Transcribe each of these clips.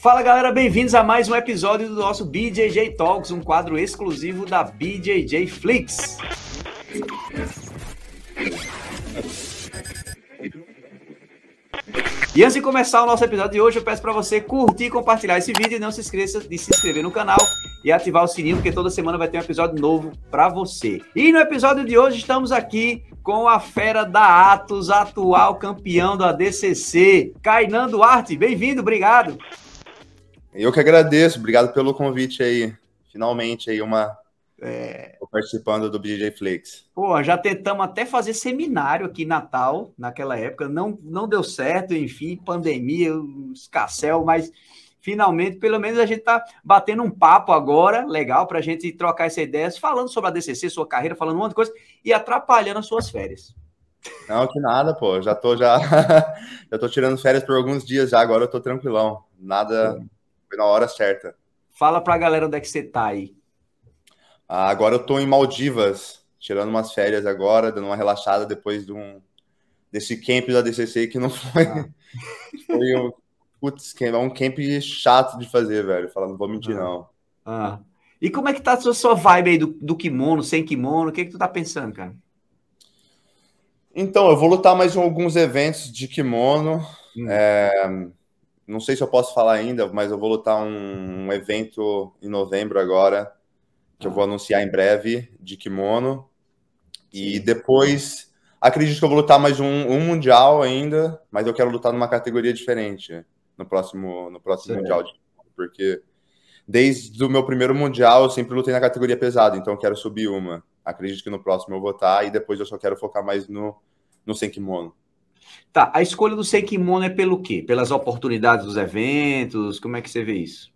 Fala galera, bem-vindos a mais um episódio do nosso BJJ Talks, um quadro exclusivo da BJJ Flix. E antes de começar o nosso episódio de hoje, eu peço para você curtir e compartilhar esse vídeo e não se esqueça de se inscrever no canal e ativar o sininho, porque toda semana vai ter um episódio novo para você. E no episódio de hoje estamos aqui com a fera da Atos, atual campeão do ADCC, Kainan Duarte. Bem-vindo, obrigado. Eu que agradeço, obrigado pelo convite aí. Finalmente aí uma é... participando do BJ Flix. Pô, já tentamos até fazer seminário aqui em Natal, naquela época, não, não deu certo, enfim, pandemia, escassel, mas finalmente, pelo menos a gente tá batendo um papo agora, legal, para a gente trocar essas ideias, falando sobre a DCC, sua carreira, falando um monte de coisa, e atrapalhando as suas férias. Não, que nada, pô, já tô já, já tô tirando férias por alguns dias já, agora eu tô tranquilão, nada, foi na hora certa. Fala pra galera onde é que você tá aí. Ah, agora eu tô em Maldivas, tirando umas férias agora, dando uma relaxada depois de um, desse camp da DCC que não foi. Ah. foi um, putz, é um camp chato de fazer, velho. Falando, não vou mentir, ah. não. Ah. E como é que tá a sua, vibe aí do, do kimono, sem kimono? O que, é que tu tá pensando, cara? Então, eu vou lutar mais em alguns eventos de kimono. Hum. É, não sei se eu posso falar ainda, mas eu vou lutar um, um evento em novembro agora que eu vou anunciar em breve, de kimono. E depois, acredito que eu vou lutar mais um, um, mundial ainda, mas eu quero lutar numa categoria diferente no próximo, no próximo mundial de kimono, porque desde o meu primeiro mundial eu sempre lutei na categoria pesada, então eu quero subir uma. Acredito que no próximo eu vou estar e depois eu só quero focar mais no, no sem kimono. Tá, a escolha do sem kimono é pelo quê? Pelas oportunidades dos eventos? Como é que você vê isso?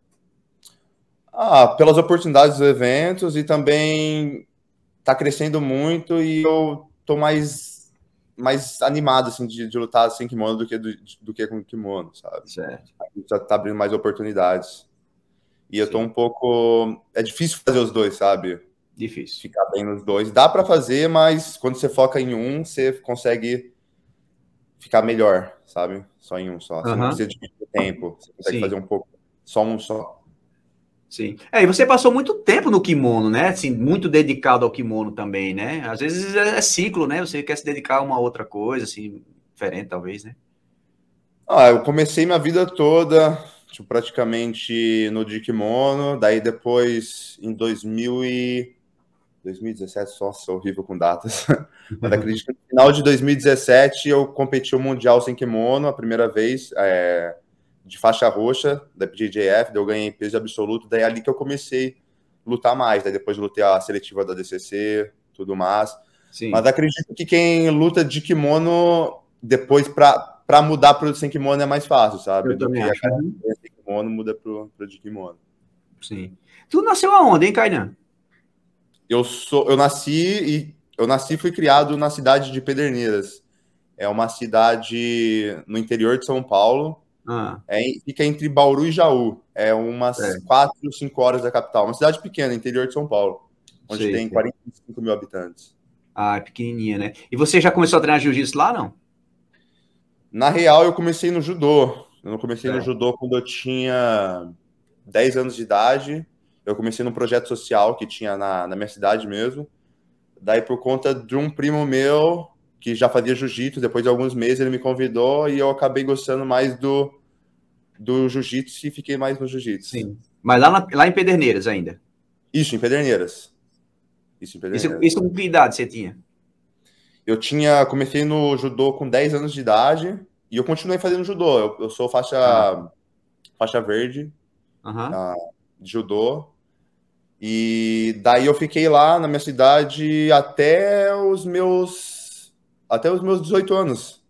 Ah, pelas oportunidades dos eventos e também tá crescendo muito e eu tô mais, mais animado assim, de, de lutar sem kimono do que, do, do que com kimono, sabe? Certo. Já tá abrindo mais oportunidades. E eu tô um pouco. É difícil fazer os dois, sabe? Difícil. Ficar bem nos dois. Dá para fazer, mas quando você foca em um, você consegue ficar melhor, sabe? Só em um só. Você uhum. não precisa de tempo. Você consegue Sim. fazer um pouco, só um só. Sim. É, e você passou muito tempo no kimono, né? Assim, muito dedicado ao kimono também, né? Às vezes é, é ciclo, né? Você quer se dedicar a uma outra coisa, assim, diferente, talvez, né? Ah, eu comecei minha vida toda, tipo, praticamente no de kimono, daí depois, em 2000 e... 2017, só sou horrível com datas. Mas acredito que no final de 2017 eu competi o Mundial sem kimono a primeira vez. É de faixa roxa da PJJF, daí eu ganhei peso absoluto, daí é ali que eu comecei a lutar mais, daí depois lutei a seletiva da DCC, tudo mais. Sim. Mas acredito que quem luta de kimono depois para mudar para o sem kimono é mais fácil, sabe? Eu Do que a sem kimono muda para o de kimono. Sim. Tu nasceu aonde, hein, Kainan? Eu sou, eu nasci e eu nasci e fui criado na cidade de Pederneiras. É uma cidade no interior de São Paulo. Ah. É, fica entre Bauru e Jaú. É umas é. 4, 5 horas da capital. Uma cidade pequena, interior de São Paulo, onde Sei, tem 45 mil habitantes. Ah, é pequenininha, né? E você já começou a treinar jiu-jitsu lá, não? Na real, eu comecei no judô. Eu não comecei é. no judô quando eu tinha 10 anos de idade. Eu comecei num projeto social que tinha na, na minha cidade mesmo. Daí, por conta de um primo meu, que já fazia jiu-jitsu, depois de alguns meses ele me convidou e eu acabei gostando mais do, do jiu-jitsu e fiquei mais no jiu-jitsu. Sim. Mas lá, na, lá em Pederneiras ainda? Isso, em Pederneiras. Isso, em Pederneiras. Isso, isso com que idade você tinha? Eu tinha, comecei no judô com 10 anos de idade e eu continuei fazendo judô. Eu, eu sou faixa, ah. faixa verde uhum. de judô. E daí eu fiquei lá na minha cidade até os meus até os meus 18 anos.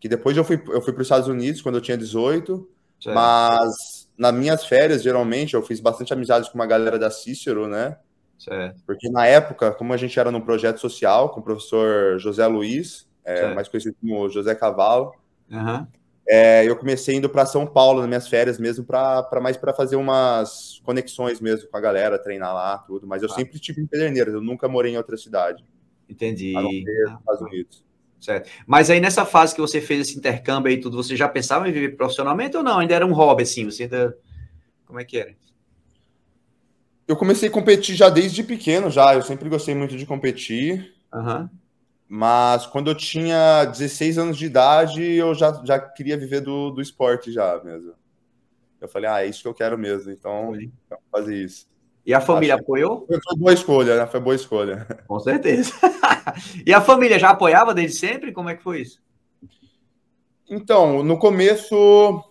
Que depois eu fui, eu fui para os Estados Unidos quando eu tinha 18, certo. mas nas minhas férias, geralmente, eu fiz bastante amizades com uma galera da Cícero, né? Certo. Porque na época, como a gente era num projeto social com o professor José Luiz, é, mais conhecido como José Cavalo, uhum. É, eu comecei indo para São Paulo nas minhas férias mesmo, para mais para fazer umas conexões mesmo com a galera, treinar lá, tudo. Mas eu ah. sempre tive em Pederneiras, eu nunca morei em outra cidade. Entendi. A não ser Estados Unidos. Certo. Mas aí nessa fase que você fez esse intercâmbio aí tudo, você já pensava em viver profissionalmente ou não? Ainda era um hobby assim? Você ainda... Como é que era? Eu comecei a competir já desde pequeno, já. Eu sempre gostei muito de competir. Uhum. Mas quando eu tinha 16 anos de idade, eu já, já queria viver do, do esporte já mesmo. Eu falei, ah, é isso que eu quero mesmo, então fazer isso. E a família Acho apoiou? Foi boa escolha, né? Foi boa escolha. Com certeza. e a família já apoiava desde sempre? Como é que foi isso? Então, no começo,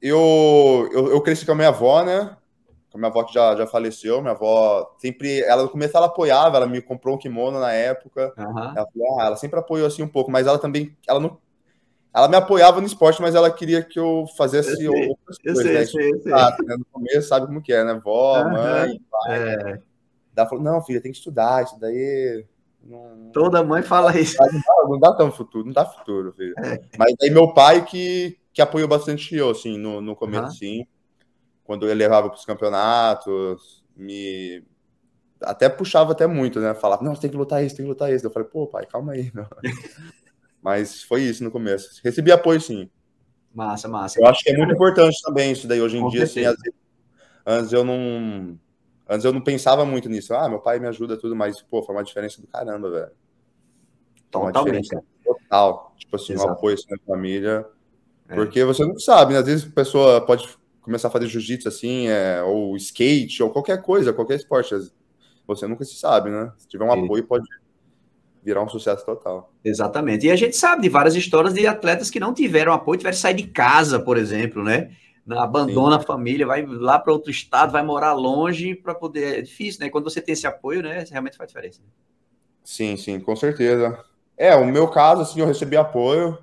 eu, eu, eu cresci com a minha avó, né? Com a minha avó que já, já faleceu. Minha avó sempre, ela no começo ela apoiava, ela me comprou um kimono na época. Uhum. Ela, falou, ah, ela sempre apoiou assim um pouco, mas ela também, ela não ela me apoiava no esporte, mas ela queria que eu fizesse eu sei, outras coisas. Sei, né? sei, sei. né? No começo, sabe como que é, né? Vó, uhum. mãe, pai. É. Ela falou, não, filha, tem que estudar, isso daí... Não... Toda mãe fala isso. Não dá, não dá tão futuro, não dá futuro, filho. É. Mas aí meu pai que, que apoiou bastante eu, assim, no, no começo, uhum. sim. Quando ele levava para os campeonatos, me... Até puxava até muito, né? Falava, não, você tem que lutar isso, tem que lutar isso. Eu falei, pô, pai, calma aí. Mas foi isso no começo. Recebi apoio, sim. Massa, massa. Eu acho que é muito importante também isso daí hoje em Com dia. Assim, vezes, antes eu não. Antes eu não pensava muito nisso. Ah, meu pai me ajuda tudo, mas, pô, foi uma diferença do caramba, velho. Totalmente. total. Tipo assim, Exato. um apoio assim, na família. É. Porque você não sabe, né? Às vezes a pessoa pode começar a fazer jiu-jitsu assim, é, ou skate, ou qualquer coisa, qualquer esporte. Você nunca se sabe, né? Se tiver um Sim. apoio, pode virar um sucesso total. Exatamente. E a gente sabe de várias histórias de atletas que não tiveram apoio, tiveram que sair de casa, por exemplo, né? Abandona Sim. a família, vai lá para outro estado, vai morar longe para poder. É difícil, né? Quando você tem esse apoio, né? Realmente faz diferença. Sim, sim, com certeza. É, o meu caso, assim, eu recebi apoio,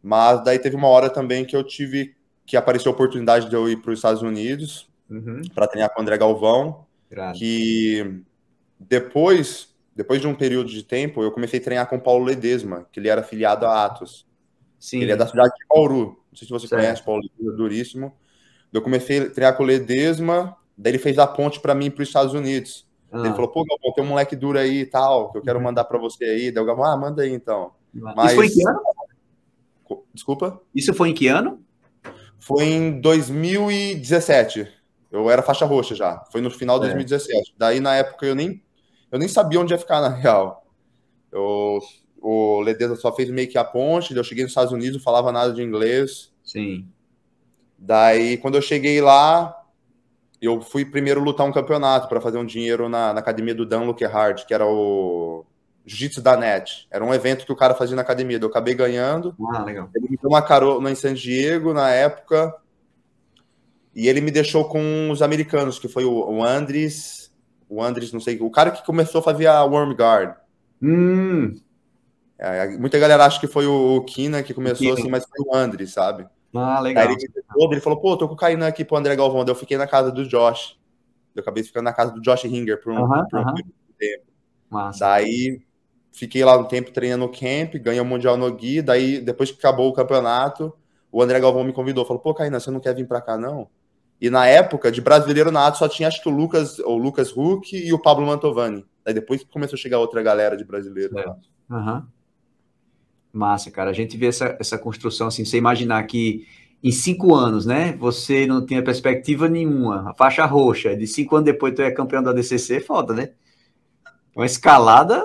mas daí teve uma hora também que eu tive que apareceu a oportunidade de eu ir para os Estados Unidos uhum. para treinar com o André Galvão. Graças. Que depois depois de um período de tempo, eu comecei a treinar com o Paulo Ledesma, que ele era afiliado a Atos. Sim. Ele é da cidade de Bauru. Não sei se você certo. conhece, Paulo Ledesma, duríssimo. Eu comecei a treinar com o Ledesma, daí ele fez a ponte para mim para os Estados Unidos. Ah. Ele falou, pô, Galvão, tem um moleque duro aí e tal, que eu quero uhum. mandar para você aí. Daí o Galvão, ah, manda aí então. Mas... Isso foi em que ano? Desculpa? Isso foi em que ano? Foi em 2017. Eu era faixa roxa já. Foi no final de é. 2017. Daí, na época, eu nem eu nem sabia onde ia ficar, na real. Eu, o Ledeza só fez meio que a ponte, eu cheguei nos Estados Unidos, não falava nada de inglês. Sim. Daí, quando eu cheguei lá, eu fui primeiro lutar um campeonato para fazer um dinheiro na, na, academia do Dan Lookhard, que era o Jiu-Jitsu da NET. Era um evento que o cara fazia na academia. Eu acabei ganhando. Ah, legal. Ele me deu uma carona em San Diego na época. E ele me deixou com os americanos, que foi o, Andres, o Andres, não sei, o cara que começou a fazer a Worm Guard. Hum. É, muita galera acha que foi o Kina que começou Kina. assim, mas foi o Andres, sabe? Ah, legal. Aí ele, ele falou, pô, tô com o Kainan aqui pro André Galvão. Daí eu fiquei na casa do Josh. Eu acabei ficando na casa do Josh Ringer por um, uh -huh, por um uh -huh. tempo. Massa. Daí fiquei lá um tempo treinando no camp, ganhei o Mundial no Gui. Daí, depois que acabou o campeonato, o André Galvão me convidou. Falou, pô, Kainan, você não quer vir pra cá, não? E na época, de brasileiro na ato, só tinha acho que o Lucas, o Lucas Huck e o Pablo Mantovani. Aí depois começou a chegar outra galera de brasileiro. É. Uhum. Massa, cara. A gente vê essa, essa construção assim, você imaginar que em cinco anos, né? Você não tinha perspectiva nenhuma. A faixa roxa, de cinco anos depois tu é campeão da DCC, é foda, né? Uma escalada.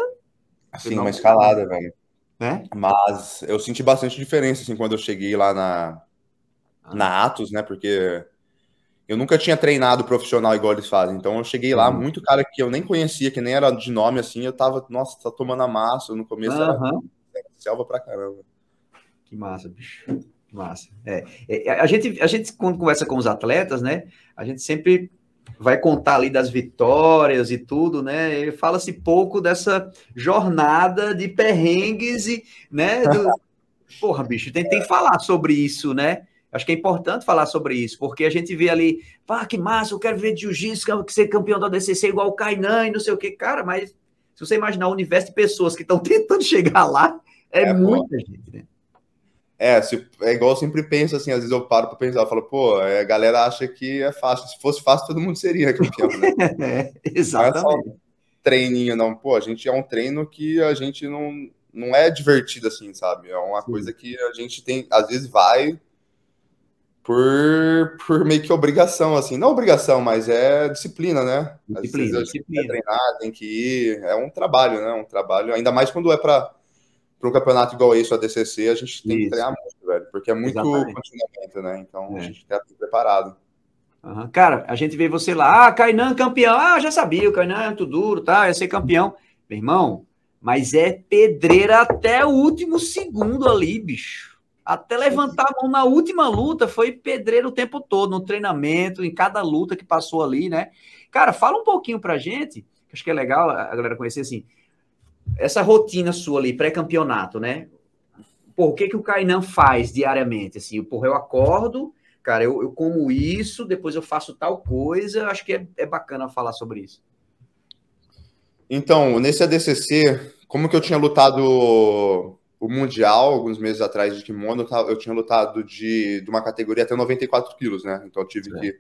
Sim, uma escalada, velho. É? Mas eu senti bastante diferença assim quando eu cheguei lá na, ah. na Atos, né? Porque eu nunca tinha treinado profissional igual eles fazem. Então eu cheguei lá, uhum. muito cara que eu nem conhecia, que nem era de nome assim, eu tava, nossa, tá tomando a massa. No começo uhum. era selva pra caramba. Que massa, bicho. Que massa. É, é, a, gente, a gente, quando conversa com os atletas, né, a gente sempre vai contar ali das vitórias e tudo, né? Fala-se pouco dessa jornada de perrengues e, né? Do... Porra, bicho, tem, tem que falar sobre isso, né? Acho que é importante falar sobre isso, porque a gente vê ali, pá, que massa, eu quero ver jiu-jitsu, quero ser campeão da DCC igual o Kainan e não sei o que. Cara, mas se você imaginar o universo de pessoas que estão tentando chegar lá, é, é muita gente, né? É, se, é igual eu sempre penso assim, às vezes eu paro para pensar, eu falo, pô, é, a galera acha que é fácil. Se fosse fácil, todo mundo seria campeão, né? é, exatamente. Não é treininho, não. Pô, a gente é um treino que a gente não, não é divertido assim, sabe? É uma Sim. coisa que a gente tem, às vezes vai por, por meio que obrigação, assim. Não obrigação, mas é disciplina, né? Disciplina, disciplina. Tem que treinar, tem que ir. É um trabalho, né? Um trabalho, ainda mais quando é para um campeonato igual esse, o ADCC, a gente tem Isso. que treinar muito, velho, porque é muito Exatamente. continuamento, né? Então é. a gente tem que estar preparado. Uhum. Cara, a gente vê você lá, ah, Kainan campeão, ah, já sabia, o Kainan é muito duro, tá, ia ser campeão. Meu irmão, mas é pedreira até o último segundo ali, bicho. Até levantar a mão na última luta foi pedreiro o tempo todo, no treinamento, em cada luta que passou ali, né? Cara, fala um pouquinho pra gente, que acho que é legal a galera conhecer assim, essa rotina sua ali, pré-campeonato, né? O que que o Kainan faz diariamente? Assim, porra, eu acordo, cara, eu, eu como isso, depois eu faço tal coisa, acho que é, é bacana falar sobre isso. Então, nesse ADCC, como que eu tinha lutado o Mundial, alguns meses atrás de kimono, eu tinha lutado de, de uma categoria até 94 quilos, né? Então eu tive é. que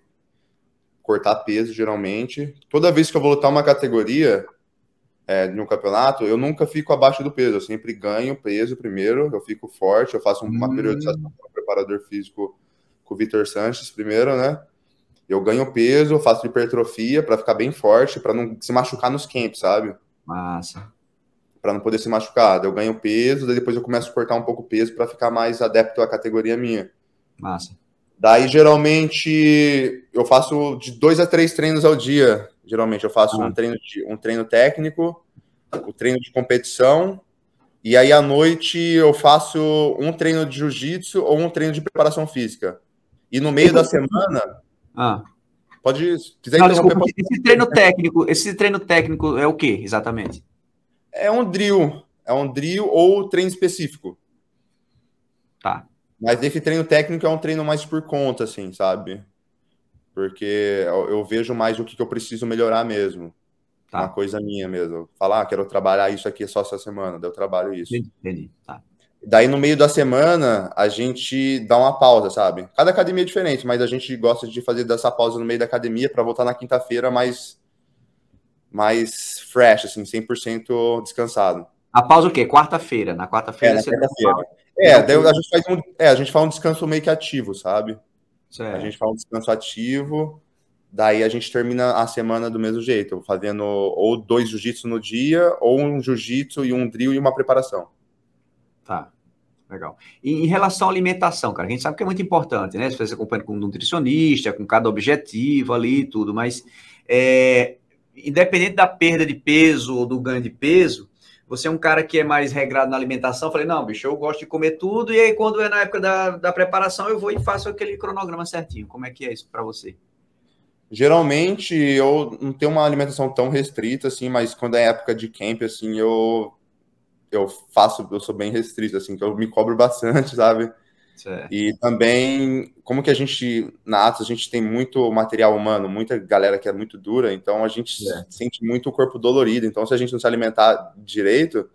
cortar peso, geralmente. Toda vez que eu vou lutar uma categoria é, no campeonato, eu nunca fico abaixo do peso. Eu sempre ganho peso primeiro, eu fico forte, eu faço uma hum. periodização com o preparador físico com o Vitor Sanches primeiro, né? Eu ganho peso, faço hipertrofia para ficar bem forte, para não se machucar nos camps, sabe? Massa para não poder ser machucado. Eu ganho peso, depois eu começo a cortar um pouco o peso para ficar mais adepto à categoria minha. Massa. Daí, geralmente, eu faço de dois a três treinos ao dia. Geralmente, eu faço ah. um, treino de, um treino técnico, o um treino de competição, e aí à noite eu faço um treino de jiu-jitsu ou um treino de preparação física. E no meio da semana. Ah. Pode. Quiser Não, desculpa, esse treino técnico, esse treino técnico é o que exatamente? É um drill. É um drill ou treino específico. Tá. Mas esse treino técnico é um treino mais por conta, assim, sabe? Porque eu, eu vejo mais o que, que, eu preciso melhorar mesmo. Tá. Uma coisa minha mesmo. Falar, ah, quero trabalhar isso aqui só essa semana, daí eu trabalho isso. Entendi, tá. Daí, no meio da semana, a gente dá uma pausa, sabe? Cada academia é diferente, mas a gente gosta de fazer dessa pausa no meio da academia para voltar na quinta-feira mais mais fresh, assim, 100% descansado. A pausa o quê? Quarta-feira. Na quarta-feira é, você quarta-feira. É, daí a gente faz um, é, a gente faz um descanso meio que ativo, sabe? Certo. A gente faz um descanso ativo, daí a gente termina a semana do mesmo jeito, fazendo ou dois jiu-jitsu no dia, ou um jiu-jitsu e um drill e uma preparação. Tá. Legal. E em relação à alimentação, cara, a gente sabe que é muito importante, né? Se você acompanha com um nutricionista, com cada objetivo ali e tudo, mas é, independente da perda de peso ou do ganho de peso, você é um cara que é mais regrado na alimentação. Eu falei, não, bicho, eu gosto de comer tudo, e aí quando é na época da, da preparação, eu vou e faço aquele cronograma certinho. Como é que é isso para você? Geralmente eu não tenho uma alimentação tão restrita, assim, mas quando é época de camp, assim, eu, eu faço, eu sou bem restrito, assim, que eu me cobro bastante, sabe? Certo. E também, como que a gente, na Atos, a gente tem muito material humano, muita galera que é muito dura, então a gente é. sente muito o corpo dolorido. Então, se a gente não se alimentar direito,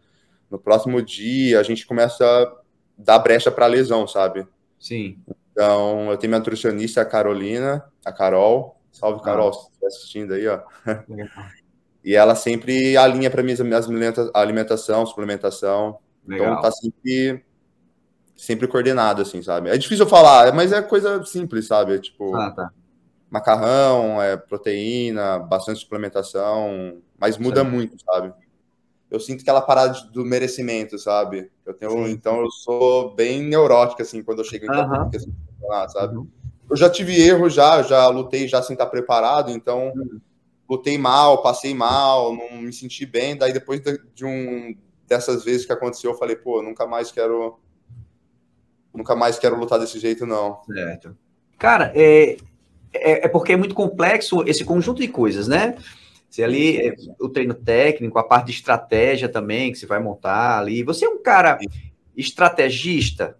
no próximo dia a gente começa a dar brecha para lesão, sabe? Sim. Então, eu tenho minha nutricionista, a Carolina, a Carol. Salve, Carol, ah. se estiver assistindo aí, ó. e ela sempre alinha para mim as minhas alimentação, suplementação. Então, Legal. Então, tá sempre sempre coordenado, assim, sabe? É difícil falar, mas é coisa simples, sabe? É tipo, ah, tá. macarrão, é proteína, bastante suplementação, mas muda Sim. muito, sabe? Eu sinto aquela parada do merecimento, sabe? Eu tenho, Sim. então eu sou bem neurótico, assim, quando eu chego em uhum. campeonato, sabe? Uhum. Eu já tive erro já, já lutei já sem estar preparado, então uhum. lutei mal, passei mal, não me senti bem, daí depois de um dessas vezes que aconteceu, eu falei, pô, nunca mais quero nunca mais quero lutar desse jeito, não. Certo. Cara, é, é, é porque é muito complexo esse conjunto de coisas, né? Você ali, é, o treino técnico, a parte de estratégia também, que você vai montar ali. Você é um cara estrategista?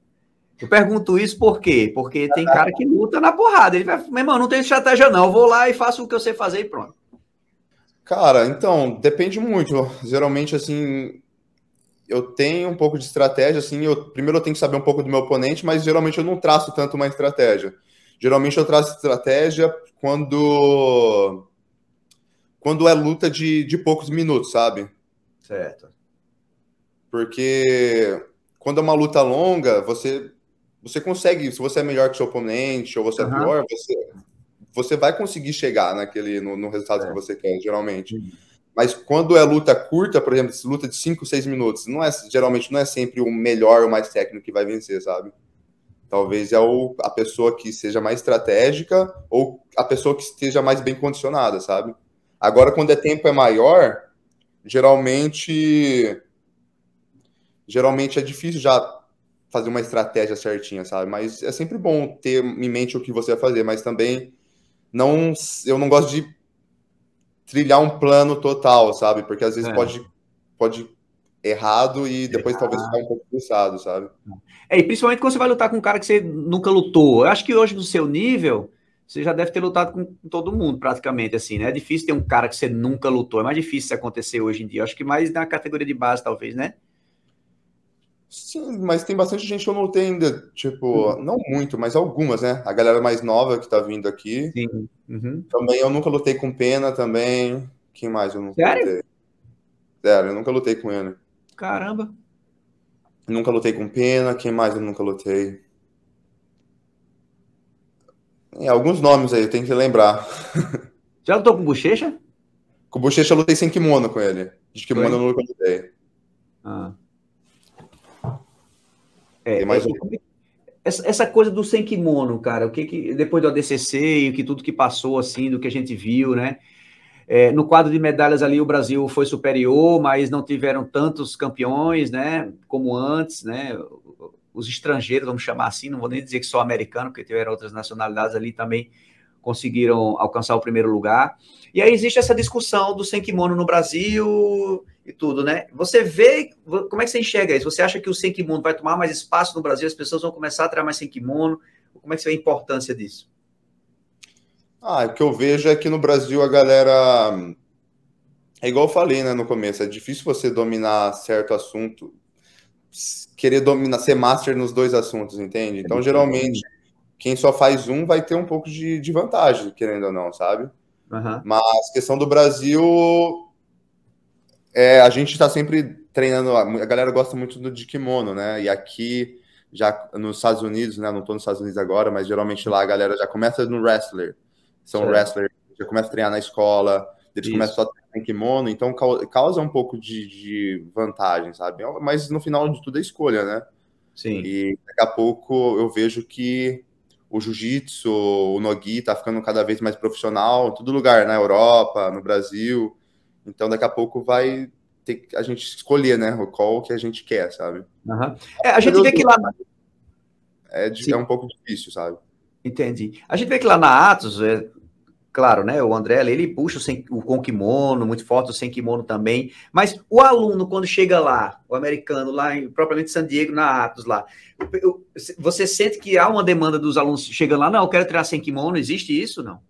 Eu pergunto isso por quê? Porque tem cara que luta na porrada. Ele vai, meu irmão, não tem estratégia não, eu vou lá e faço o que eu sei fazer e pronto. Cara, então, depende muito. Geralmente, assim, eu tenho um pouco de estratégia, assim, eu, primeiro eu tenho que saber um pouco do meu oponente, mas geralmente eu não traço tanto uma estratégia. Geralmente eu traço estratégia quando quando é luta de, de poucos minutos, sabe? Certo. porque quando é uma luta longa, você você consegue, se você é melhor que seu oponente ou você uhum. é pior, você, você vai conseguir chegar naquele no, no resultado é. que você quer, geralmente. Uhum. Mas quando é luta curta, por exemplo, luta de 5, 6 minutos, não é geralmente não é sempre o melhor ou mais técnico que vai vencer, sabe? Talvez é o, a pessoa que seja mais estratégica ou a pessoa que esteja mais bem condicionada, sabe? Agora, quando é tempo é maior, geralmente geralmente é difícil já fazer uma estratégia certinha, sabe? Mas é sempre bom ter em mente o que você vai fazer, mas também não eu não gosto de trilhar um plano total, sabe? Porque às vezes é. pode pode errado e depois Errado. talvez ficar um pouco cansado, sabe? É, e principalmente quando você vai lutar com um cara que você nunca lutou. Eu acho que hoje no seu nível, você já deve ter lutado com todo mundo, praticamente, assim, né? É difícil ter um cara que você nunca lutou. É mais difícil isso acontecer hoje em dia. Eu acho que mais na categoria de base, talvez, né? Sim, mas tem bastante gente que eu não tenho ainda, tipo, uhum. não muito, mas algumas, né? A galera mais nova que tá vindo aqui. Sim. Uhum. Também eu nunca lutei com pena também. Quem mais eu nunca Sério? lutei? Sério, eu nunca lutei com ele. Caramba. Nunca lutei com pena. Quem mais eu nunca lutei? É, alguns nomes aí, eu tenho que lembrar. Já lutou com bochecha? Com bochecha eu lutei sem kimono com ele. De kimono Foi? eu nunca lutei. Ah. É, mais é, um... essa, essa, coisa do sem kimono, cara, o que, que depois do ADCC e que tudo que passou assim, do que a gente viu, né? É, no quadro de medalhas ali o Brasil foi superior, mas não tiveram tantos campeões, né? Como antes, né? Os estrangeiros, vamos chamar assim, não vou nem dizer que só americano, porque tiveram outras nacionalidades ali também conseguiram alcançar o primeiro lugar. E aí existe essa discussão do sem kimono no Brasil e tudo, né? Você vê, como é que você enxerga isso? Você acha que o sem kimono vai tomar mais espaço no Brasil, as pessoas vão começar a tirar mais sem kimono? Como é que você vê a importância disso? Ah, o que eu vejo é que no Brasil a galera. É igual eu falei né, no começo, é difícil você dominar certo assunto, querer dominar, ser master nos dois assuntos, entende? Então, geralmente, quem só faz um vai ter um pouco de, de vantagem, querendo ou não, sabe? Uhum. Mas questão do Brasil, é, a gente está sempre treinando, a galera gosta muito do de kimono, né? E aqui, já nos Estados Unidos, né? Não estou nos Estados Unidos agora, mas geralmente lá a galera já começa no wrestler. São certo. wrestlers, já começa a treinar na escola, eles Isso. começam a treinar em kimono, então causa um pouco de, de vantagem, sabe? Mas no final de tudo é escolha, né? Sim. E daqui a pouco eu vejo que o jiu-jitsu, o nogi tá ficando cada vez mais profissional, em todo lugar, na Europa, no Brasil. Então, daqui a pouco vai ter a gente escolher, né, qual que a gente quer, sabe? Uhum. É, a gente vê que lá... É, é um pouco difícil, sabe? Entendi. A gente vê que lá na Atos, é, claro, né, o André ele puxa o, sem, o com kimono, muito forte o sem kimono também, mas o aluno, quando chega lá, o americano, lá em, propriamente San Diego, na Atos lá, você sente que há uma demanda dos alunos chegando lá, não, eu quero treinar sem kimono, existe isso, não?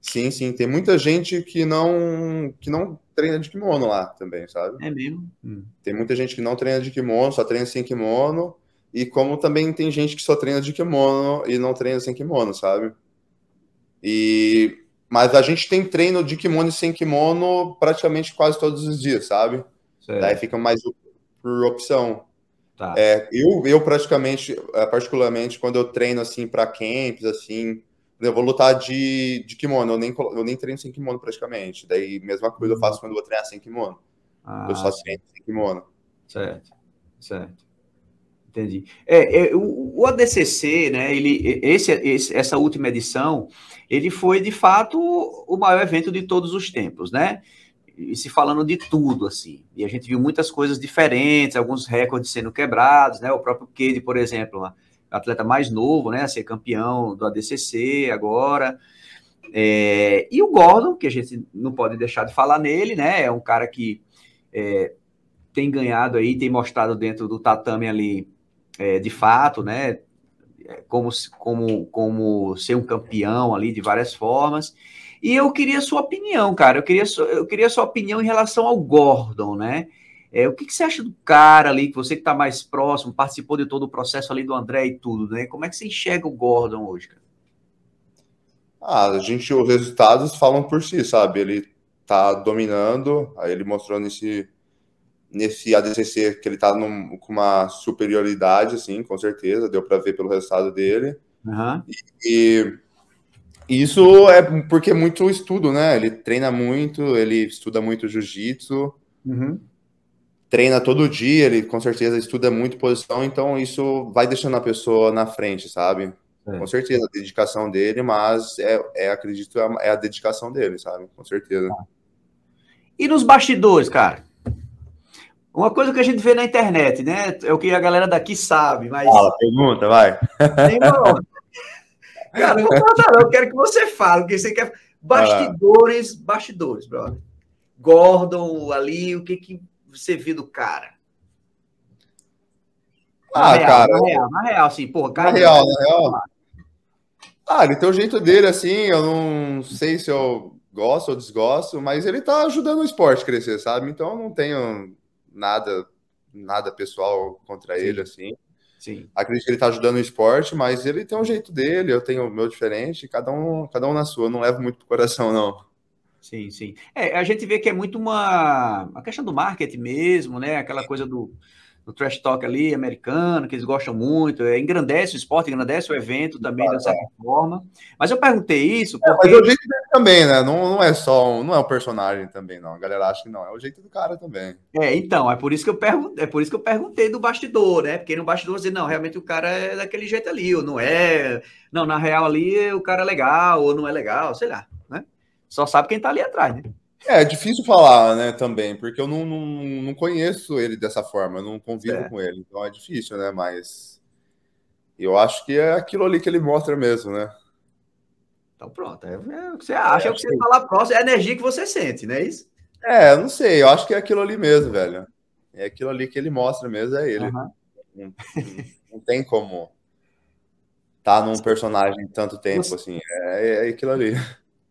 Sim, sim. Tem muita gente que não que não treina de kimono lá também, sabe? É mesmo? Hum. Tem muita gente que não treina de kimono, só treina sem kimono. E como também tem gente que só treina de kimono e não treina sem kimono, sabe? E mas a gente tem treino de kimono e sem kimono praticamente quase todos os dias, sabe? Certo. Daí fica mais por opção. Tá. É, eu, eu praticamente, é, particularmente, quando eu treino assim para camps, assim, eu vou lutar de, de kimono, eu nem, eu nem treino sem kimono praticamente. Daí, mesma coisa eu uhum. faço quando eu vou treinar sem kimono. Ah, eu só treino sem kimono. Certo, certo. Entendi. É, é o, o, ADCC, né, ele, esse, esse, essa última edição, ele foi, de fato, o maior evento de todos os tempos, né? E se falando de tudo, assim. E a gente viu muitas coisas diferentes, alguns recordes sendo quebrados, né? O próprio Cade, por exemplo, atleta mais novo, né, a ser campeão do ADCC agora. É, e o Gordon, que a gente não pode deixar de falar nele, né? É um cara que é, tem ganhado aí, tem mostrado dentro do tatame ali, é, de fato, né? É, como, como, como ser um campeão ali de várias formas. E eu queria sua opinião, cara. Eu queria, eu queria sua opinião em relação ao Gordon, né? É, o que, que, você acha do cara ali, que você que está mais próximo, participou de todo o processo ali do André e tudo, né? Como é que você enxerga o Gordon hoje, cara? Ah, a gente, os resultados falam por si, sabe? Ele tá dominando, aí ele mostrou nesse, nesse ADCC que ele tá num, com uma superioridade, assim, com certeza, deu para ver pelo resultado dele. Uhum. E, e, isso é porque é muito estudo, né? Ele treina muito, ele estuda muito jiu-jitsu, uhum. Treina todo dia, ele com certeza estuda muito posição, então isso vai deixando a pessoa na frente, sabe? É. Com certeza, a dedicação dele, mas é, é acredito, é a dedicação dele, sabe? Com certeza. E nos bastidores, cara? Uma coisa que a gente vê na internet, né? É o que a galera daqui sabe, mas. Fala, pergunta, vai. Cara, não conta, não. Eu quero que você fale, porque você quer. Bastidores, ah. bastidores, brother. Gordon ali, o que, que você viu do cara? Ah, real, cara. Na real, na real, assim, porra, cara. Na real, na real. Ah, ele tem o jeito dele, assim, eu não sei se eu gosto ou desgosto, mas ele tá ajudando o esporte a crescer, sabe? Então eu não tenho nada nada pessoal contra Sim. ele, assim. Sim. Acredito que ele tá ajudando o esporte, mas ele tem um jeito dele, eu tenho o meu diferente, cada um, cada um na sua, eu não levo muito pro coração, não. Sim, sim. É, a gente vê que é muito uma, uma questão do marketing mesmo, né? Aquela coisa do, do trash talk ali, americano, que eles gostam muito, é, engrandece o esporte, engrandece o evento também, ah, de certa é. forma. Mas eu perguntei isso porque... É, mas é o jeito dele também, né? Não, não é só um, não é um personagem também, não. A galera acha que não, é o jeito do cara também. É, então, é por isso que eu perguntei, é por isso que eu perguntei do bastidor, né? Porque no bastidor dizer, não, realmente o cara é daquele jeito ali, ou não é, não, na real ali o cara é legal, ou não é legal, sei lá? Só sabe quem tá ali atrás, né? É, é difícil falar, né, também, porque eu não, não, não conheço ele dessa forma, eu não convivo é. com ele, então é difícil, né, mas eu acho que é aquilo ali que ele mostra mesmo, né? Então pronto, é, é o que você acha, é, o que você fala próximo, é a energia que você sente, não é isso? É, eu não sei, eu acho que é aquilo ali mesmo, velho. É aquilo ali que ele mostra mesmo, é ele. Uhum. Não, não, tem como tá num personagem tanto tempo, assim, é, é aquilo ali.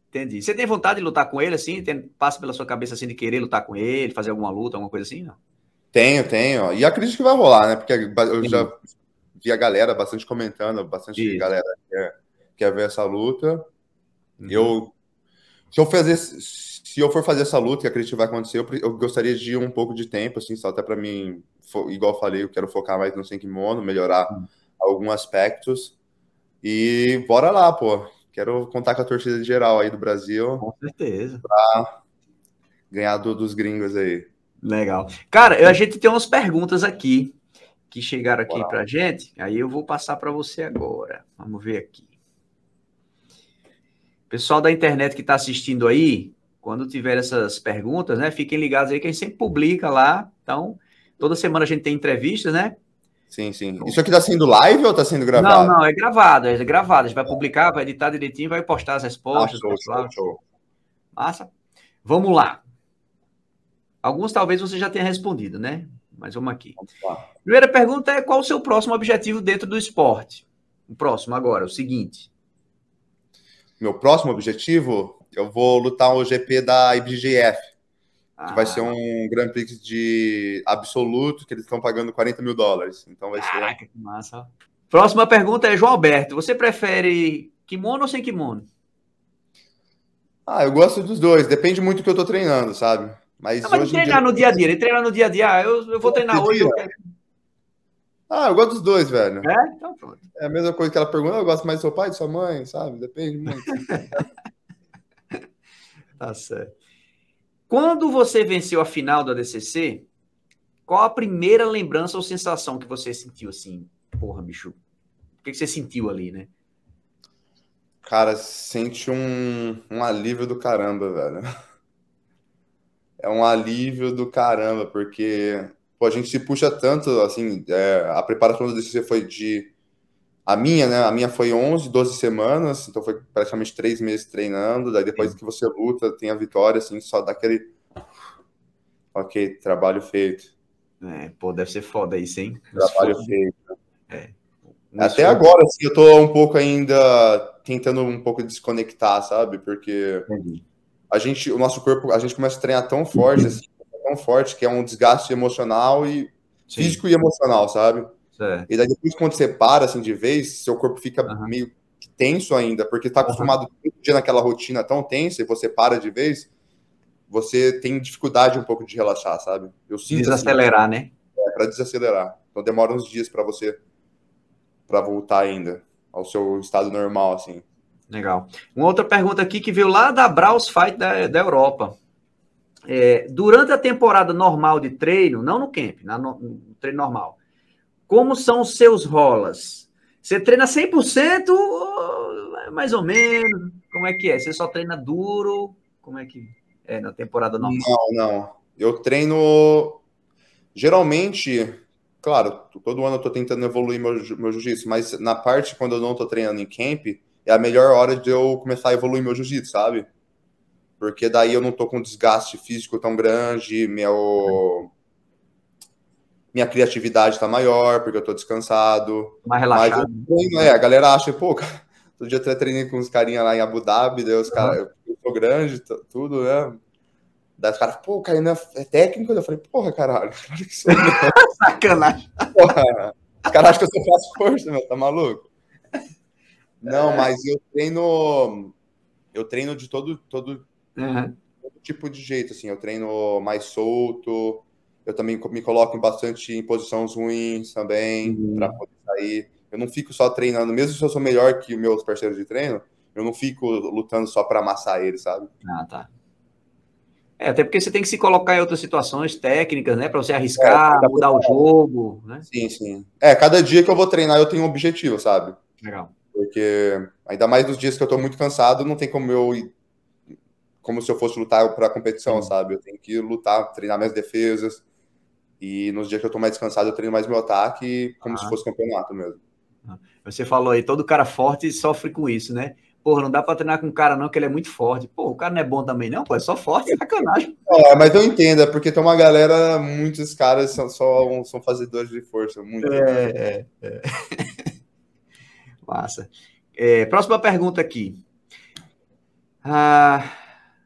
Entendi. Você tem vontade de lutar com ele, assim? Tem, passa pela sua cabeça, assim, de querer lutar com ele, fazer alguma luta, alguma coisa assim, não? Tenho, tenho. E acredito que vai rolar, né? Porque eu já vi a galera bastante comentando, bastante Isso. galera quer, quer ver essa luta. Uhum. Eu, se eu fazer, se eu for fazer essa luta, que acredito que vai acontecer, eu, eu gostaria de um pouco de tempo, assim, só até para mim, igual eu falei, eu quero focar mais no Senkimono, melhorar uhum. alguns aspectos. E bora lá, pô. Quero contar com a torcida geral aí do Brasil. Com certeza. Pra ganhar do, dos gringos aí. Legal. Cara, a gente tem umas perguntas aqui que chegaram aqui para gente. Aí eu vou passar para você agora. Vamos ver aqui. Pessoal da internet que está assistindo aí, quando tiver essas perguntas, né, fiquem ligados aí que a gente sempre publica lá. Então, toda semana a gente tem entrevistas, né? Sim, sim. Isso aqui está sendo live ou está sendo gravado? Não, não, é gravado, é gravado. A gente vai publicar, vai editar direitinho, vai postar as respostas. Ah, show, show, show. Massa. Vamos lá. Alguns talvez você já tenha respondido, né? Mas vamos aqui. Vamos Primeira pergunta é qual o seu próximo objetivo dentro do esporte? O próximo agora, o seguinte. Meu próximo objetivo, eu vou lutar o GP da IBGF que vai ser ah. um Grand Prix de absoluto, que eles estão pagando 40 mil dólares. Então vai Caraca, ser. que massa. Próxima pergunta é João Alberto. Você prefere kimono ou sem kimono? Ah, eu gosto dos dois. Depende muito do que eu tô treinando, sabe? Mas, Não, mas treinar dia... no dia a dia. Ele treina no dia a dia. Ah, eu, eu vou treinar hoje. Eu quero... Ah, eu gosto dos dois, velho. É? Então pronto. É a mesma coisa que ela pergunta. Eu gosto mais do seu pai, de sua mãe, sabe? Depende muito. tá certo. Quando você venceu a final da DCC, qual a primeira lembrança ou sensação que você sentiu assim? Porra, bicho. O que, você sentiu ali, né? Cara, sente um, um alívio do caramba, velho. É um alívio do caramba, porque pô, a gente se puxa tanto, assim, é, a preparação da DCC foi de a minha, né? A minha foi 11, 12 semanas, então foi praticamente três meses treinando. Daí depois Sim. que você luta, tem a vitória, assim, só daquele. Ok, trabalho feito. É, pô, deve ser foda isso, hein? Trabalho feito. É. Até agora, assim, eu tô um pouco ainda tentando um pouco desconectar, sabe? Porque Entendi. a gente, o nosso corpo, a gente começa a treinar tão forte, assim, tão forte, que é um desgaste emocional e Sim. físico e emocional, sabe? É. E daí depois, quando você para assim de vez, seu corpo fica uhum. meio tenso ainda, porque está acostumado uhum. todo dia naquela rotina tão tensa e você para de vez. você tem dificuldade um pouco de relaxar, sabe? Eu sinto assim, desacelerar, assim, né? É, para desacelerar. Então demora uns dias para você para voltar ainda ao seu estado normal, assim. Legal. Uma outra pergunta aqui que veio lá da Braus Fight da, da Europa. É, durante a temporada normal de treino, não no camp, na, no, no treino normal, como são os seus rolas? Você treina 100% mais ou menos? Como é que é? Você só treina duro? Como é que é na temporada normal? Não, não. Eu treino geralmente, claro, todo ano eu tô tentando evoluir meu, meu jiu-jitsu, mas na parte quando eu não tô treinando em camp, é a melhor hora de eu começar a evoluir meu jiu-jitsu, sabe? Porque daí eu não tô com desgaste físico tão grande, meu minha criatividade está maior, porque eu estou descansado. Mais relaxado. Mas eu, é, a galera acha, pô, todo dia até treinei com os carinhas lá em Abu Dhabi, daí os caras, eu sou grande, tudo, né? Daí os caras, pô, Caio é técnico? Eu falei, porra, caralho, claro que sou. Sacanagem. Porra, os caras acham que eu sou fácil força, meu, tá maluco? Não, é. mas eu treino, eu treino de todo, todo, uhum. todo tipo de jeito, assim, eu treino mais solto, eu também me coloco bastante em posições ruins também, uhum. para poder sair. Eu não fico só treinando, mesmo se eu sou melhor que meus parceiros de treino, eu não fico lutando só para amassar eles, sabe? Ah, tá. É, até porque você tem que se colocar em outras situações técnicas, né? Para você arriscar, é, mudar o jogo, né? Sim, sim. É, cada dia que eu vou treinar eu tenho um objetivo, sabe? Legal. Porque ainda mais nos dias que eu tô muito cansado, não tem como eu como se eu fosse lutar para competição, sabe? Eu tenho que lutar, treinar minhas defesas, e nos dias que eu tô mais descansado, eu treino mais meu ataque, como ah. se fosse campeonato mesmo. Ah. Você falou aí, todo cara forte sofre com isso, né? Porra, não dá pra treinar com um cara, não, que ele é muito forte. Pô, o cara não é bom também, não, pô, é só forte, sacanagem. É, mas eu entendo, é porque tem uma galera, muitos caras são só são fazedores de força. Muito. É, é, é. Massa. É, próxima pergunta aqui. Ah,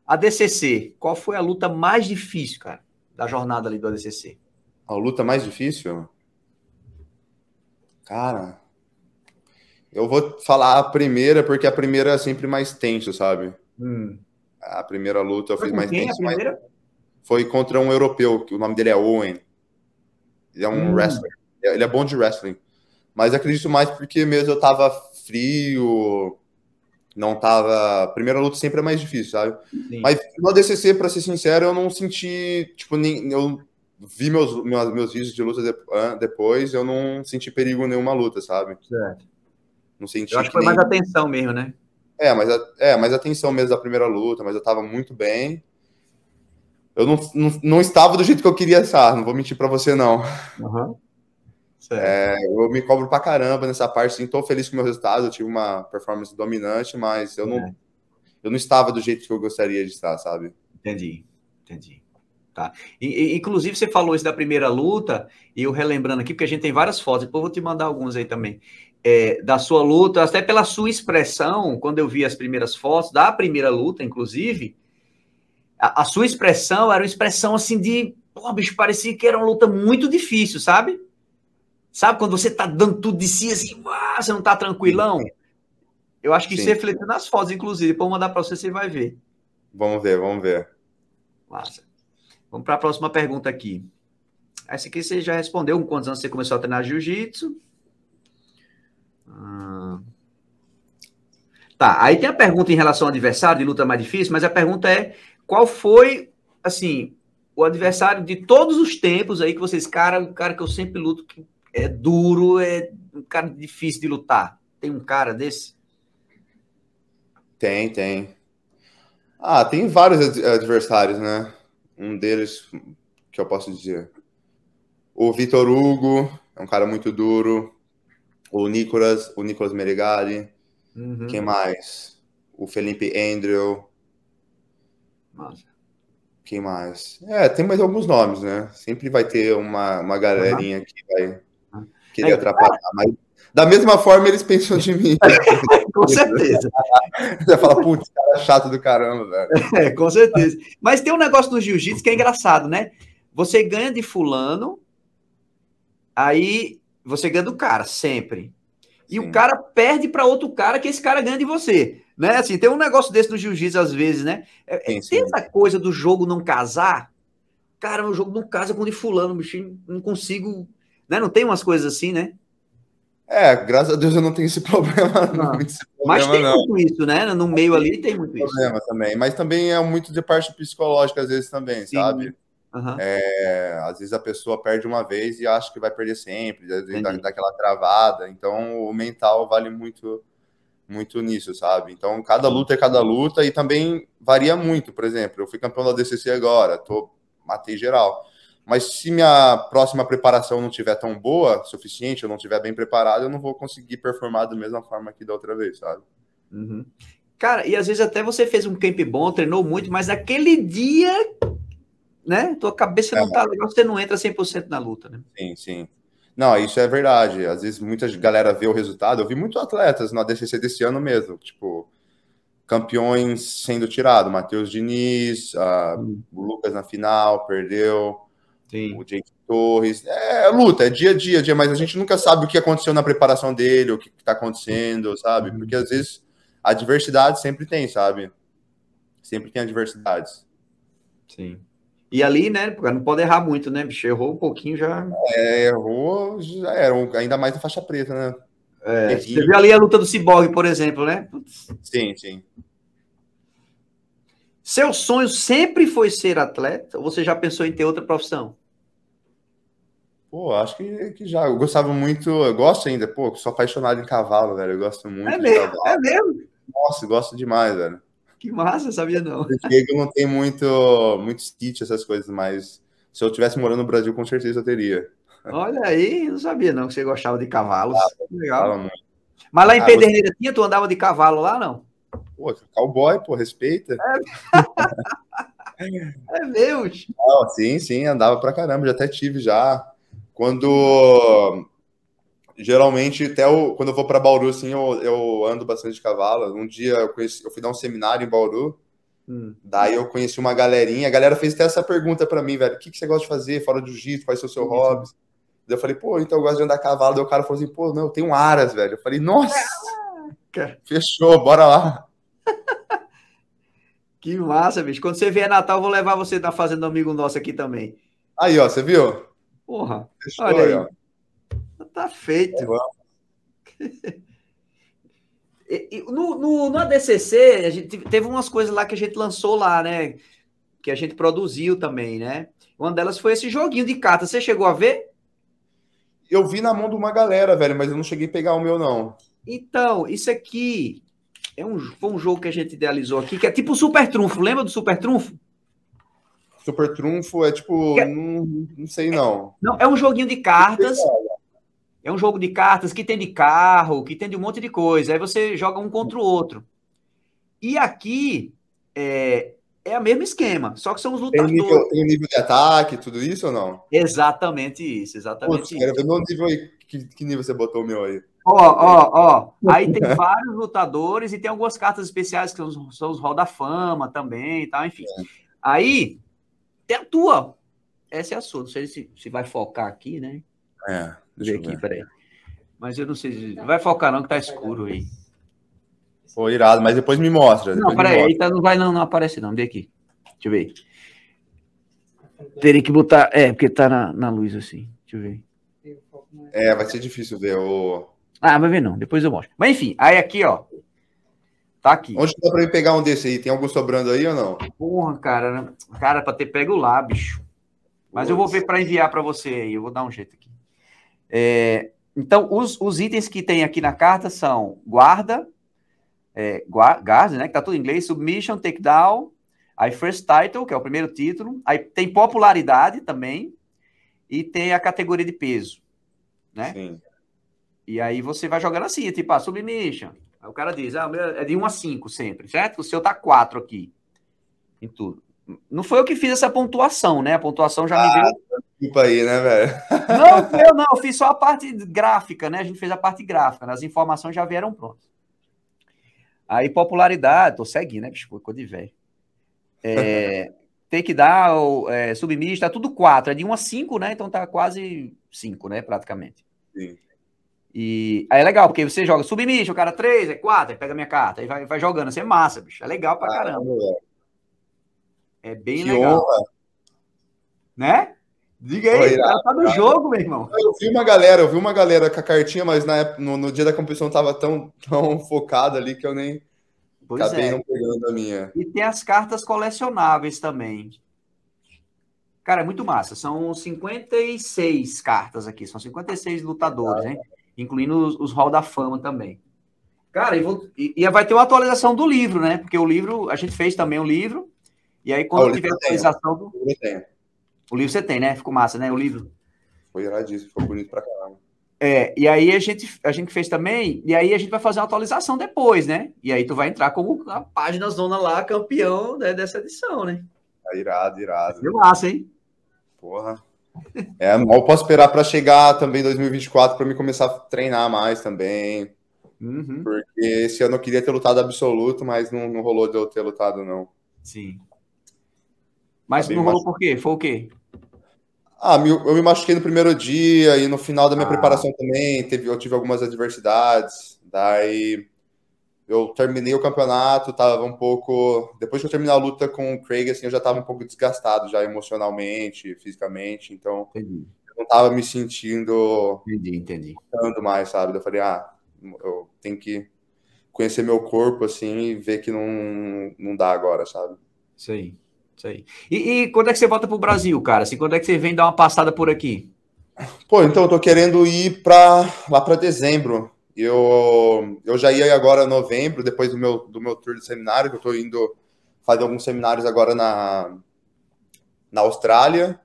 a DCC, qual foi a luta mais difícil, cara, da jornada ali do ADCC? A luta mais difícil? Cara, eu vou falar a primeira, porque a primeira é sempre mais tenso, sabe? Hum. A primeira luta eu fiz mais tenso. Primeira? Foi contra um europeu, que o nome dele é Owen. Ele é um hum. wrestler. Ele é bom de wrestling. Mas acredito mais porque mesmo eu tava frio, não tava. Primeira luta sempre é mais difícil, sabe? Sim. Mas no DCC, pra ser sincero, eu não senti, tipo, nem. Eu vi meus, meus, meus vídeos de luta de, depois, eu não senti perigo nenhuma luta, sabe? Certo. Não senti. Eu acho que, foi nem... mais atenção mesmo, né? É, mas é, mais atenção mesmo da primeira luta, mas eu tava muito bem. Eu não, não, não estava do jeito que eu queria estar, não vou mentir para você, não. Uhum. É, eu me cobro pra caramba nessa parte, sim, tô feliz com o meu resultado, eu tive uma performance dominante, mas eu não, é. eu não estava do jeito que eu gostaria de estar, sabe? Entendi, entendi. Tá. E, e, inclusive, você falou isso da primeira luta, e eu relembrando aqui, porque a gente tem várias fotos, depois eu vou te mandar algumas aí também, é, da sua luta, até pela sua expressão, quando eu vi as primeiras fotos, da primeira luta, inclusive, a, a sua expressão era uma expressão assim de, pô, bicho, parecia que era uma luta muito difícil, sabe? Sabe quando você tá dando tudo de si, assim, você não tá tranquilão? Eu acho que Sim. isso reflete nas fotos, inclusive, depois eu mandar para você, você vai ver. Vamos ver, vamos ver. Massa. Vamos para a próxima pergunta aqui. Essa aqui você já respondeu. Com quantos anos você começou a treinar jiu-jitsu? Ah. Tá, aí tem a pergunta em relação ao adversário de luta mais difícil, mas a pergunta é: qual foi, assim, o adversário de todos os tempos aí que vocês, cara, o cara que eu sempre luto, que é duro, é um cara difícil de lutar? Tem um cara desse? Tem, tem. Ah, tem vários adversários, né? Um deles que eu posso dizer. O Vitor Hugo é um cara muito duro. O Nicolas, o Nicolas Meregali. Uhum. Quem mais? O Felipe Andrew. Nossa. Quem mais? É, tem mais alguns nomes, né? Sempre vai ter uma, uma galerinha uhum. que vai querer é, atrapalhar. Mas da mesma forma eles pensam de mim. com certeza. Você fala, putz, cara é chato do caramba, velho. É, com certeza. Mas tem um negócio do jiu-jitsu que é engraçado, né? Você ganha de fulano, aí você ganha do cara, sempre. e Sim. o cara perde para outro cara que esse cara ganha de você. Né? Assim, tem um negócio desse no jiu-jitsu às vezes, né? É, é sim, tem essa coisa do jogo não casar. Cara, o jogo não casa com o de fulano, bichinho, não consigo. Né? Não tem umas coisas assim, né? É, graças a Deus eu não tenho esse problema. Não. Esse problema Mas tem não. muito isso, né? No meio ali tem muito isso. Problema também. Mas também é muito de parte psicológica, às vezes, também, Sim. sabe? Uhum. É, às vezes a pessoa perde uma vez e acha que vai perder sempre, às vezes dá, dá, aquela travada. Então o mental vale muito, muito nisso, sabe? Então cada luta é cada luta e também varia muito. Por exemplo, eu fui campeão da DCC agora, tô matei geral. Mas se minha próxima preparação não tiver tão boa, suficiente, eu não tiver bem preparado, eu não vou conseguir performar da mesma forma que da outra vez, sabe? Uhum. Cara, e às vezes até você fez um camp bom, treinou muito, mas naquele dia né? Tua cabeça não é. tá legal, você não entra 100% na luta, né? Sim, sim. Não, isso é verdade. Às vezes muita galera vê o resultado. Eu vi muitos atletas na DCC desse ano mesmo, tipo, campeões sendo tirado. Matheus Diniz, hum. o Lucas na final, perdeu. Sim. O Jake Torres. É, luta, é dia a dia, dia, mas a gente nunca sabe o que aconteceu na preparação dele, o que está acontecendo, sabe? Hum. Porque às vezes a diversidade sempre tem, sabe? Sempre tem adversidades. Sim. E ali, né, não pode errar muito, né, bicho? Errou um pouquinho já. É, errou, já era, ainda mais na faixa preta, né? É, você viu ali a luta do Cyborg, por exemplo, né? Putz. Sim, sim. Seu sonho sempre foi ser atleta? Ou você já pensou em ter outra profissão? Pô, acho que, que já. Eu gostava muito, eu gosto ainda, pô, sou apaixonado em cavalo, velho. Eu gosto muito é mesmo, cavalo. É mesmo? Nossa, gosto demais, velho. Que massa, sabia não. Porque eu não tenho muito, muito kit, essas coisas, mas se eu tivesse morando no Brasil, com certeza eu teria. Olha aí, não sabia não que você gostava de cavalos. Ah, Legal. Mas lá em ah, você... tinha, tu andava de cavalo lá, não? Pô, cowboy, pô, respeita. É, é meu. sim, sim, andava pra caramba, já até tive já. Quando geralmente, até o, quando eu vou para Bauru, assim, eu, eu ando bastante de cavalo. Um dia eu, conheci, eu fui dar um seminário em Bauru, hum. daí eu conheci uma galerinha. A galera fez até essa pergunta para mim, velho: o que, que você gosta de fazer fora do jiu-jitsu? Quais são os seus hobbies? Daí eu falei, pô, então eu gosto de andar a cavalo. Daí o cara falou assim, pô, não, eu tenho aras, velho. Eu falei, nossa, fechou, bora lá. que massa, bicho. Quando você vier Natal, eu vou levar você na fazenda amigo nosso aqui também. Aí, ó, você viu? Porra, olha aí. Tá feito. no, no, no ADCC, a gente teve umas coisas lá que a gente lançou lá, né? Que a gente produziu também, né? Uma delas foi esse joguinho de carta. Você chegou a ver? Eu vi na mão de uma galera, velho, mas eu não cheguei a pegar o meu, não. Então, isso aqui é um, foi um jogo que a gente idealizou aqui, que é tipo Super Trunfo. Lembra do Super Trunfo? Super Trunfo é tipo. É, não, não sei, não. Não, é um joguinho de cartas. É um jogo de cartas que tem de carro, que tem de um monte de coisa. Aí você joga um contra o outro. E aqui é, é o mesmo esquema, só que são os lutadores. Tem nível, tem nível de ataque, tudo isso ou não? Exatamente isso, exatamente Putz, isso. Quero ver meu nível aí. Que, que nível você botou o meu aí? Ó, ó, ó. Aí tem vários lutadores e tem algumas cartas especiais que são os, são os Hall da Fama também e tal, enfim. É. Aí tem a tua. Essa é a sua. Não sei se, se vai focar aqui, né? É. Deixa ver aqui, ver. peraí. Mas eu não sei se. Vai focar, não, que tá escuro aí. Pô, irado, mas depois me mostra. Depois não, peraí, tá, não vai, não, não aparece, não. Vê aqui. Deixa eu ver. Teria que botar. É, porque tá na, na luz assim. Deixa eu ver. É, vai ser difícil ver o. Ah, vai ver não, depois eu mostro. Mas enfim, aí aqui, ó. Tá aqui. Onde dá pra eu pegar um desse aí? Tem algum sobrando aí ou não? Porra, cara. Cara, pra ter pego lá, bicho. Mas eu vou ver para enviar para você aí. Eu vou dar um jeito aqui. É, então, os, os, itens que tem aqui na carta são guarda, é, guarda, né, que tá tudo em inglês, submission, takedown, aí first title, que é o primeiro título, aí tem popularidade também, e tem a categoria de peso, né? Sim. E aí você vai jogando assim, tipo, a ah, submission. Aí o cara diz, ah, é de 1 a 5 sempre, certo? O seu tá 4 aqui, em tudo. Não foi eu que fiz essa pontuação, né? A pontuação já ah, me veio. Desculpa aí, né, velho? Não, eu não, eu fiz só a parte gráfica, né? A gente fez a parte gráfica, né? as informações já vieram prontas. Aí, popularidade, tô seguindo, né? Bicho, ficou de velho. É, tem que dar o é, submista, tá tudo 4, é de 1 a 5, né? Então tá quase 5, né? Praticamente. Sim. E aí é legal, porque você joga submission, o cara 3, é 4, aí pega minha carta, aí vai, vai jogando, assim, é massa, bicho. É legal pra caramba. É bem que legal. Honra. Né? Diga aí, Oi, o cara tá no cara. jogo, meu irmão. Eu vi uma galera, eu vi uma galera com a cartinha, mas na época, no, no dia da competição tava tão, tão focado ali que eu nem pois acabei é. não pegando a minha. E tem as cartas colecionáveis também. Cara, é muito massa. São 56 cartas aqui, são 56 lutadores, ah, né? Incluindo os, os Hall da Fama também. Cara, e, vou, e, e, vai ter uma atualização do livro, né? Porque o livro, a gente fez também o livro, e aí quando ah, tiver a atualização do. O livro o livro você tem, né? Ficou massa, né? O livro. Foi iradíssimo, ficou bonito pra caramba. É, e aí a gente, a gente fez também, e aí a gente vai fazer uma atualização depois, né? E aí tu vai entrar como a página zona lá, campeão né, dessa edição, né? É irado, irado. Foi massa, hein? Porra. É, mal posso esperar para chegar também 2024 para me começar a treinar mais também. Uhum. Porque esse ano eu queria ter lutado absoluto, mas não, não rolou de eu ter lutado, não. Sim. Mas não rolou por quê? Foi o quê? Ah, eu me machuquei no primeiro dia e no final da minha ah. preparação também teve, eu tive algumas adversidades. Daí eu terminei o campeonato, tava um pouco. Depois que eu terminar a luta com o Craig, assim, eu já tava um pouco desgastado já emocionalmente, fisicamente, então entendi. eu não tava me sentindo. Entendi, entendi. mais, sabe? Eu falei, ah, eu tenho que conhecer meu corpo, assim, e ver que não, não dá agora, sabe? Isso aí. Isso aí. E, e, quando é que você volta para o Brasil, cara? Assim, quando é que você vem dar uma passada por aqui? Pô, então eu tô querendo ir para lá para dezembro. Eu, eu já ia agora em novembro, depois do meu, do meu tour de seminário, que eu tô indo fazer alguns seminários agora na, na Austrália.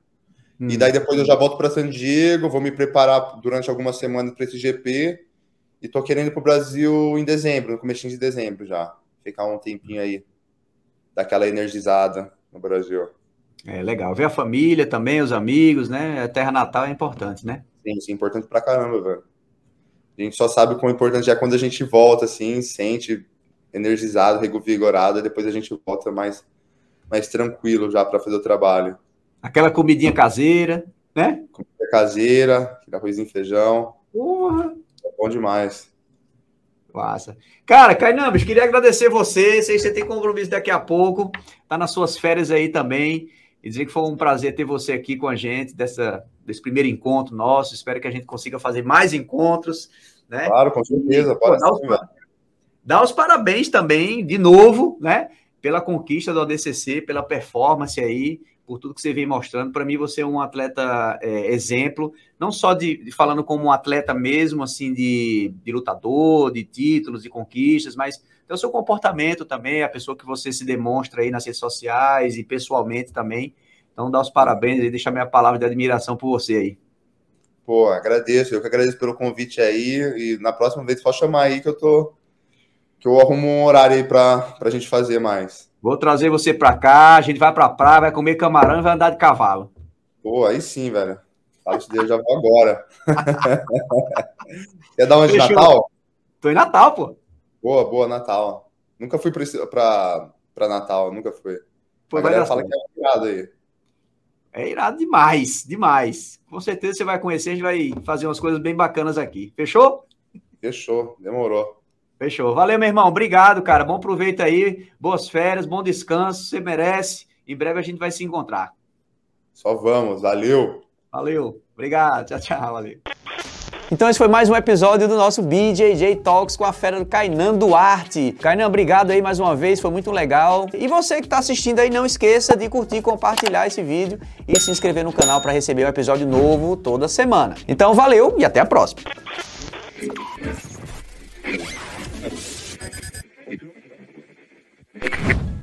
Hum. E daí depois eu já volto para San Diego, vou me preparar durante algumas semanas para esse GP. E tô querendo ir pro Brasil em dezembro, no começo de dezembro já. Ficar um tempinho aí, daquela energizada no Brasil. É legal. Ver a família também, os amigos, né? A terra natal é importante, né? Sim, sim, é importante pra caramba, velho. A gente só sabe o quão importante é quando a gente volta, assim, sente energizado, revigorado, e depois a gente volta mais, mais tranquilo já para fazer o trabalho. Aquela comidinha caseira, né? Comida caseira, arrozinho e feijão. Porra! É bom demais. Massa. Cara, Cainambes, queria agradecer você. Sei que você tem compromisso daqui a pouco, tá nas suas férias aí também. E dizer que foi um prazer ter você aqui com a gente, dessa, desse primeiro encontro nosso. Espero que a gente consiga fazer mais encontros. Né? Claro, com certeza. E, pô, dá, os, dá os parabéns também, de novo, né? Pela conquista do ADCC, pela performance aí por tudo que você vem mostrando. Para mim, você é um atleta é, exemplo, não só de, de, falando como um atleta mesmo, assim, de, de lutador, de títulos, de conquistas, mas o seu comportamento também, a pessoa que você se demonstra aí nas redes sociais e pessoalmente também. Então, dá os parabéns e deixa a minha palavra de admiração por você aí. Pô, agradeço, eu que agradeço pelo convite aí. E na próxima vez, pode chamar aí que eu tô. que eu arrumo um horário aí para a gente fazer mais. Vou trazer você pra cá, a gente vai pra praia, vai comer camarão e vai andar de cavalo. Pô, aí sim, velho. Fala isso daí, eu já vou agora. Quer dar onde de Natal? Tô em Natal, pô. Boa, boa, Natal. Nunca fui pra, pra, pra Natal, nunca fui. Pô, a galera fala que é irado aí. É irado demais, demais. Com certeza você vai conhecer, a gente vai fazer umas coisas bem bacanas aqui. Fechou? Fechou, demorou. Fechou. Valeu, meu irmão. Obrigado, cara. Bom proveito aí. Boas férias, bom descanso. Você merece. Em breve a gente vai se encontrar. Só vamos. Valeu. Valeu. Obrigado. Tchau, tchau. Valeu. Então esse foi mais um episódio do nosso BJJ Talks com a fera do Kainan Duarte. Kainan, obrigado aí mais uma vez, foi muito legal. E você que está assistindo aí, não esqueça de curtir, compartilhar esse vídeo e se inscrever no canal para receber um episódio novo toda semana. Então valeu e até a próxima. you